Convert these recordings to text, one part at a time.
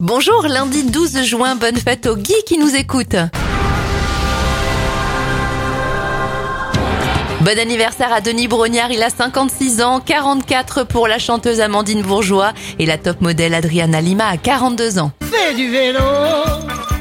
Bonjour, lundi 12 juin, bonne fête au Guy qui nous écoute. Bon anniversaire à Denis Brognard, il a 56 ans, 44 pour la chanteuse Amandine Bourgeois et la top modèle Adriana Lima a 42 ans. Fais du vélo,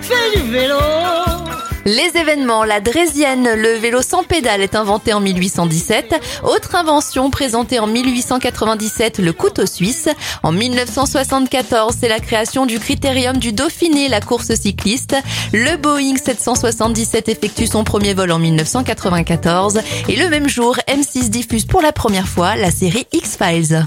fais du vélo. Les événements, la Drésienne, le vélo sans pédale est inventé en 1817. Autre invention présentée en 1897, le couteau suisse. En 1974, c'est la création du critérium du Dauphiné, la course cycliste. Le Boeing 777 effectue son premier vol en 1994. Et le même jour, M6 diffuse pour la première fois la série X-Files.